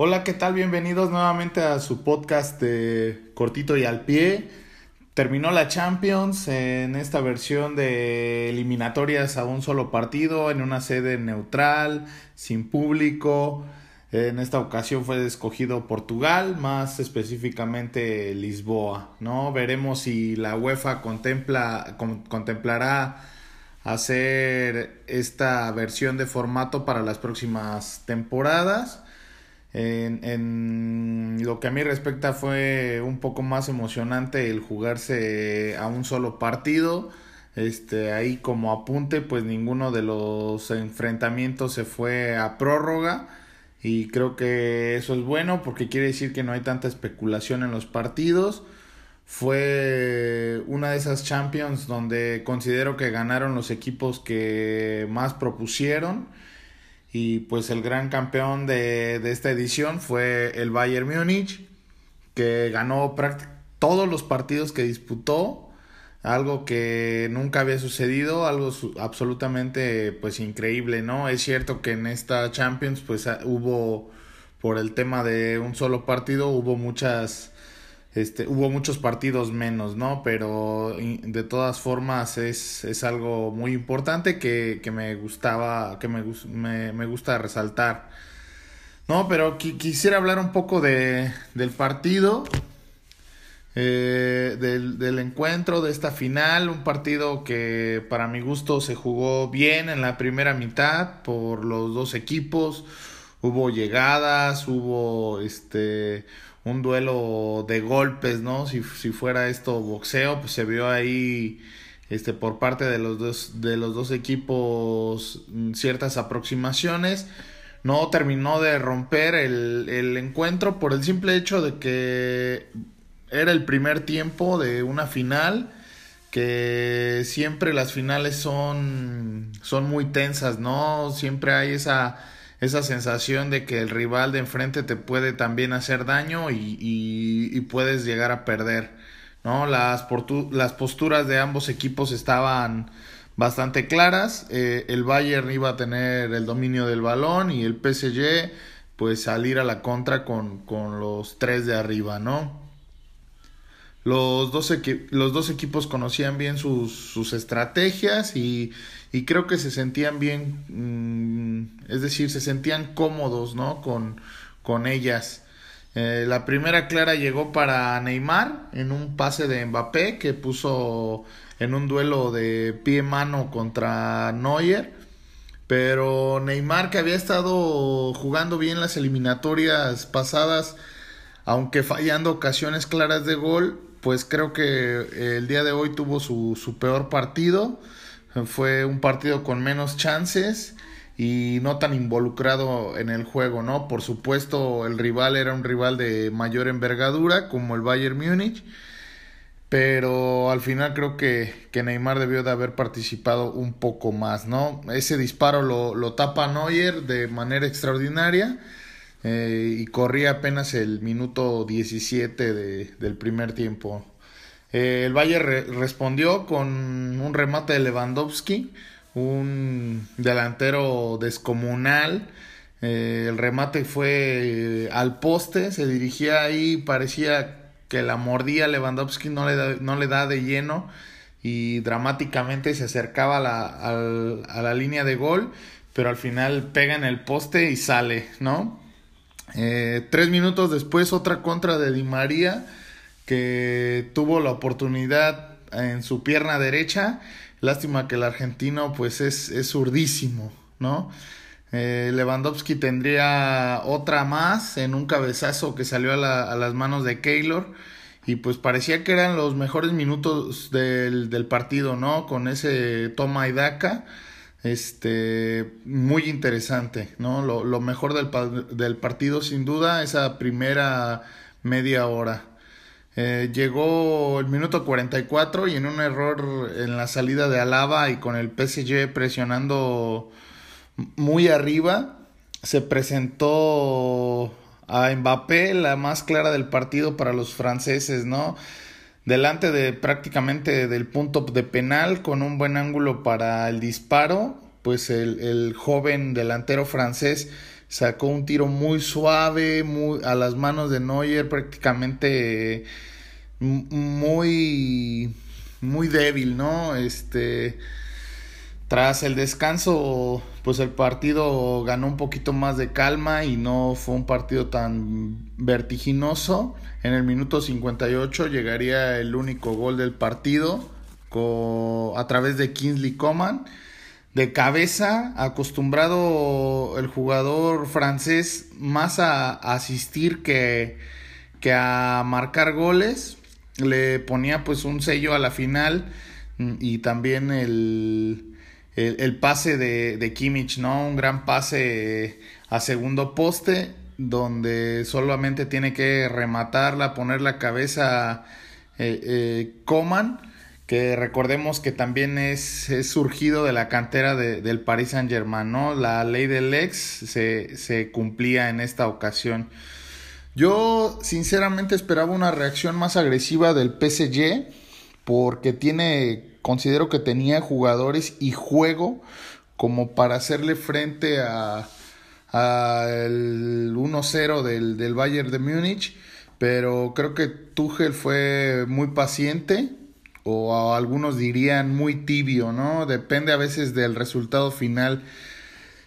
Hola, ¿qué tal? Bienvenidos nuevamente a su podcast de Cortito y al Pie. Terminó la Champions en esta versión de eliminatorias a un solo partido, en una sede neutral, sin público. En esta ocasión fue escogido Portugal, más específicamente Lisboa, ¿no? Veremos si la UEFA contempla, contemplará hacer esta versión de formato para las próximas temporadas. En, en, lo que a mí respecta fue un poco más emocionante el jugarse a un solo partido. Este, ahí como apunte, pues ninguno de los enfrentamientos se fue a prórroga. Y creo que eso es bueno porque quiere decir que no hay tanta especulación en los partidos. Fue una de esas Champions donde considero que ganaron los equipos que más propusieron y pues el gran campeón de, de esta edición fue el Bayern Múnich, que ganó todos los partidos que disputó, algo que nunca había sucedido, algo absolutamente pues increíble, ¿no? Es cierto que en esta Champions pues hubo por el tema de un solo partido hubo muchas este, hubo muchos partidos menos, ¿no? Pero de todas formas es, es algo muy importante que, que me gustaba, que me, gusta resaltar. No, pero quisiera hablar un poco de, del partido, eh, del, del encuentro, de esta final, un partido que para mi gusto se jugó bien en la primera mitad por los dos equipos, hubo llegadas, hubo este un duelo de golpes, ¿no? Si, si fuera esto boxeo, pues se vio ahí este, por parte de los dos, de los dos equipos mm, ciertas aproximaciones. No terminó de romper el, el encuentro por el simple hecho de que era el primer tiempo de una final que siempre las finales son, son muy tensas, ¿no? Siempre hay esa esa sensación de que el rival de enfrente te puede también hacer daño y, y, puedes llegar a perder. ¿no? Las, las posturas de ambos equipos estaban bastante claras. Eh, el Bayern iba a tener el dominio del balón y el PSG pues salir a la contra con, con los tres de arriba, ¿no? Los dos, equipos conocían bien sus, estrategias y, creo que se sentían bien, mm, es decir, se sentían cómodos ¿no? con, con ellas. Eh, la primera clara llegó para Neymar en un pase de Mbappé que puso en un duelo de pie-mano contra Neuer. Pero Neymar, que había estado jugando bien las eliminatorias pasadas, aunque fallando ocasiones claras de gol, pues creo que el día de hoy tuvo su, su peor partido. Fue un partido con menos chances y no tan involucrado en el juego, ¿no? Por supuesto, el rival era un rival de mayor envergadura, como el Bayern Múnich, pero al final creo que, que Neymar debió de haber participado un poco más, ¿no? Ese disparo lo, lo tapa Neuer de manera extraordinaria eh, y corría apenas el minuto 17 de, del primer tiempo. Eh, el Valle respondió con un remate de Lewandowski, un delantero descomunal. Eh, el remate fue al poste, se dirigía ahí, parecía que la mordía Lewandowski, no le da, no le da de lleno y dramáticamente se acercaba a la, a la línea de gol, pero al final pega en el poste y sale, ¿no? Eh, tres minutos después, otra contra de Di María, que tuvo la oportunidad en su pierna derecha. Lástima que el argentino, pues, es, es zurdísimo, ¿no? Eh, Lewandowski tendría otra más en un cabezazo que salió a, a, las manos de Keylor. Y pues parecía que eran los mejores minutos del, del partido, ¿no? Con ese toma y daca este muy interesante, ¿no? Lo, mejor del, del, partido sin duda, esa primera media hora. Eh, llegó el minuto 44 y en un error en la salida de Alaba y con el PSG presionando muy arriba, se presentó a Mbappé la más clara del partido para los franceses, ¿no? Delante de prácticamente del punto de penal con un buen ángulo para el disparo, pues el, el joven delantero francés sacó un tiro muy suave, muy a las manos de Neuer, prácticamente muy muy débil, ¿no? Este tras el descanso, pues el partido ganó un poquito más de calma y no fue un partido tan vertiginoso. En el minuto 58 llegaría el único gol del partido a través de Kingsley Coman. De cabeza, acostumbrado el jugador francés más a asistir que, que a marcar goles. Le ponía pues un sello a la final y también el, el, pase de, de, Kimmich, ¿no? Un gran pase a segundo poste, donde solamente tiene que rematarla, poner la cabeza eh, eh, Coman, que recordemos que también es, es surgido de la cantera de, del Paris Saint Germain, ¿no? La ley del ex se, se cumplía en esta ocasión. Yo sinceramente esperaba una reacción más agresiva del PSG porque tiene considero que tenía jugadores y juego como para hacerle frente a, el 1-0 del, del Bayern de Múnich, pero creo que Tuchel fue muy paciente o algunos dirían muy tibio, ¿no? Depende a veces del resultado final.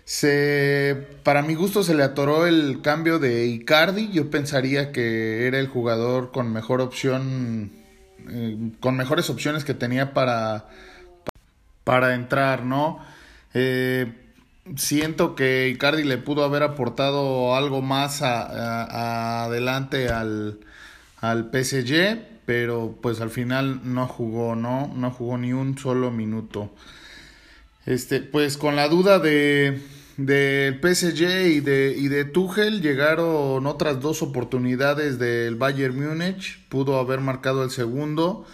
Se, para mi gusto se le atoró el cambio de Icardi. Yo pensaría que era el jugador con mejor opción eh, con mejores opciones que tenía para, para entrar, ¿no? Eh, siento que Icardi le pudo haber aportado algo más adelante al, al PSG, pero pues al final no jugó, ¿no? No jugó ni un solo minuto. Este, pues con la duda de del PSG y de, y de Tuchel llegaron otras dos oportunidades del Bayern Múnich. Pudo haber marcado el segundo,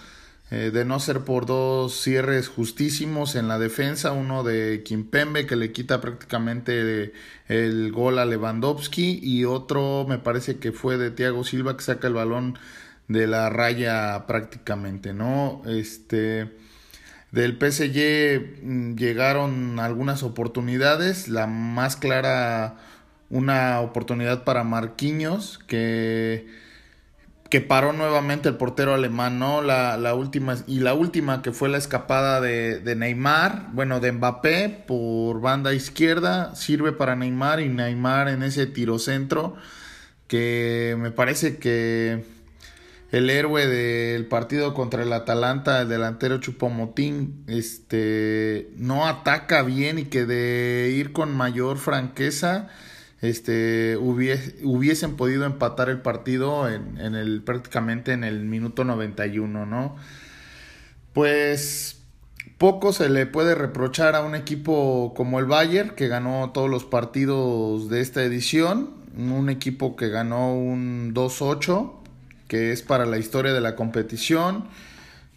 eh, de no ser por dos cierres justísimos en la defensa. Uno de Kimpembe que le quita prácticamente el gol a Lewandowski y otro me parece que fue de Thiago Silva que saca el balón de la raya prácticamente, ¿no? Este del PSG mm, llegaron algunas oportunidades, la más clara una oportunidad para Marquinhos que, que paró nuevamente el portero alemán, ¿no? La, última, y la última que fue la escapada de, de Neymar, bueno, de Mbappé por banda izquierda, sirve para Neymar y Neymar en ese tirocentro que me parece que el héroe del partido contra el Atalanta, el delantero Chupomotín, este, no ataca bien y que de ir con mayor franqueza, este, hubiesen podido empatar el partido en, en, el, prácticamente en el minuto 91, ¿no? Pues poco se le puede reprochar a un equipo como el Bayern, que ganó todos los partidos de esta edición, un equipo que ganó un 2-8 que es para la historia de la competición.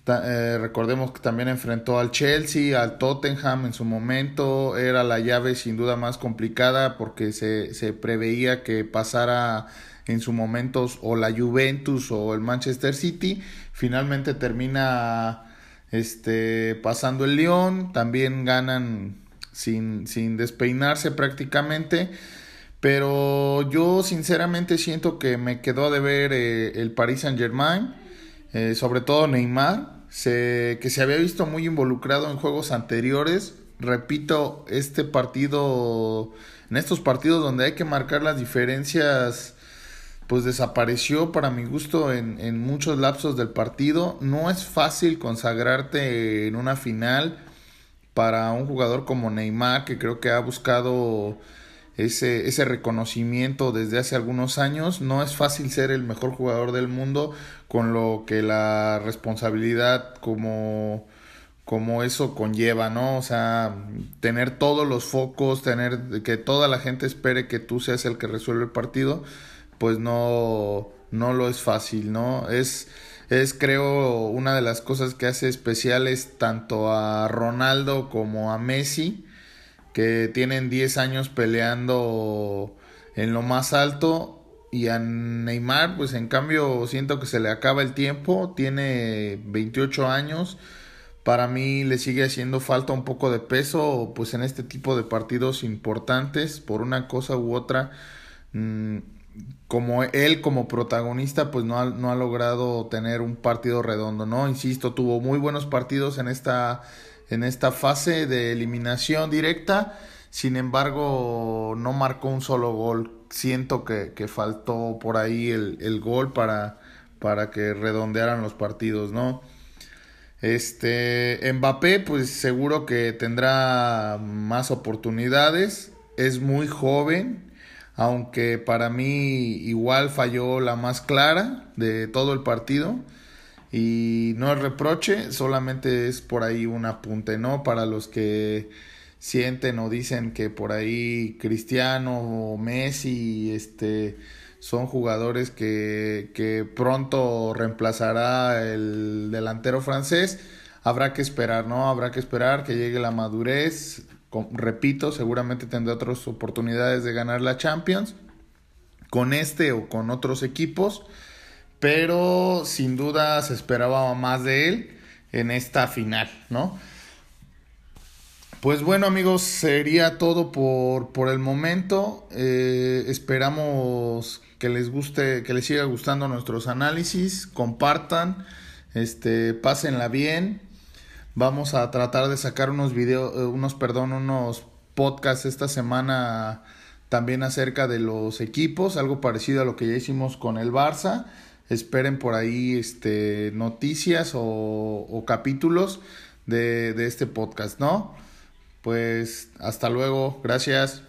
Eh, recordemos que también enfrentó al Chelsea, al Tottenham en su momento. Era la llave sin duda más complicada porque se, se preveía que pasara en su momento o la Juventus o el Manchester City. Finalmente termina este, pasando el Lyon. También ganan sin, sin despeinarse prácticamente. Pero yo sinceramente siento que me quedó de ver eh, el Paris Saint Germain, eh, sobre todo Neymar, que se había visto muy involucrado en juegos anteriores. Repito, este partido, en estos partidos donde hay que marcar las diferencias, pues desapareció para mi gusto en, en muchos lapsos del partido. No es fácil consagrarte en una final para un jugador como Neymar, que creo que ha buscado ese, ese reconocimiento desde hace algunos años. No es fácil ser el mejor jugador del mundo con lo que la responsabilidad como como eso conlleva, ¿no? O sea, tener todos los focos, tener que toda la gente espere que tú seas el que resuelve el partido, pues no no lo es fácil, ¿no? Es es creo una de las cosas que hace especiales tanto a Ronaldo como a Messi que tienen 10 años peleando en lo más alto y a Neymar pues en cambio siento que se le acaba el tiempo, tiene 28 años, para mí le sigue haciendo falta un poco de peso pues en este tipo de partidos importantes por una cosa u otra mm, como él como protagonista pues no ha, no ha logrado tener un partido redondo no insisto tuvo muy buenos partidos en esta en esta fase de eliminación directa sin embargo no marcó un solo gol siento que, que faltó por ahí el, el gol para para que redondearan los partidos no este, Mbappé, pues seguro que tendrá más oportunidades. Es muy joven, aunque para mí igual falló la más clara de todo el partido. Y no es reproche, solamente es por ahí un apunte, ¿no? Para los que sienten o dicen que por ahí Cristiano o Messi, este son jugadores que, que pronto reemplazará el delantero francés. Habrá que esperar, ¿no? Habrá que esperar que llegue la madurez. repito, seguramente tendrá otras oportunidades de ganar la Champions con este o con otros equipos, pero sin duda se esperaba más de él en esta final, ¿no? Pues bueno amigos, sería todo por, por el momento. Eh, esperamos que les guste, que les siga gustando nuestros análisis, compartan, este, pásenla bien. Vamos a tratar de sacar unos videos, eh, unos, perdón, unos podcasts esta semana también acerca de los equipos, algo parecido a lo que ya hicimos con el Barça. Esperen por ahí este, noticias o, capítulos de, de este podcast, ¿no? Pues hasta luego, gracias.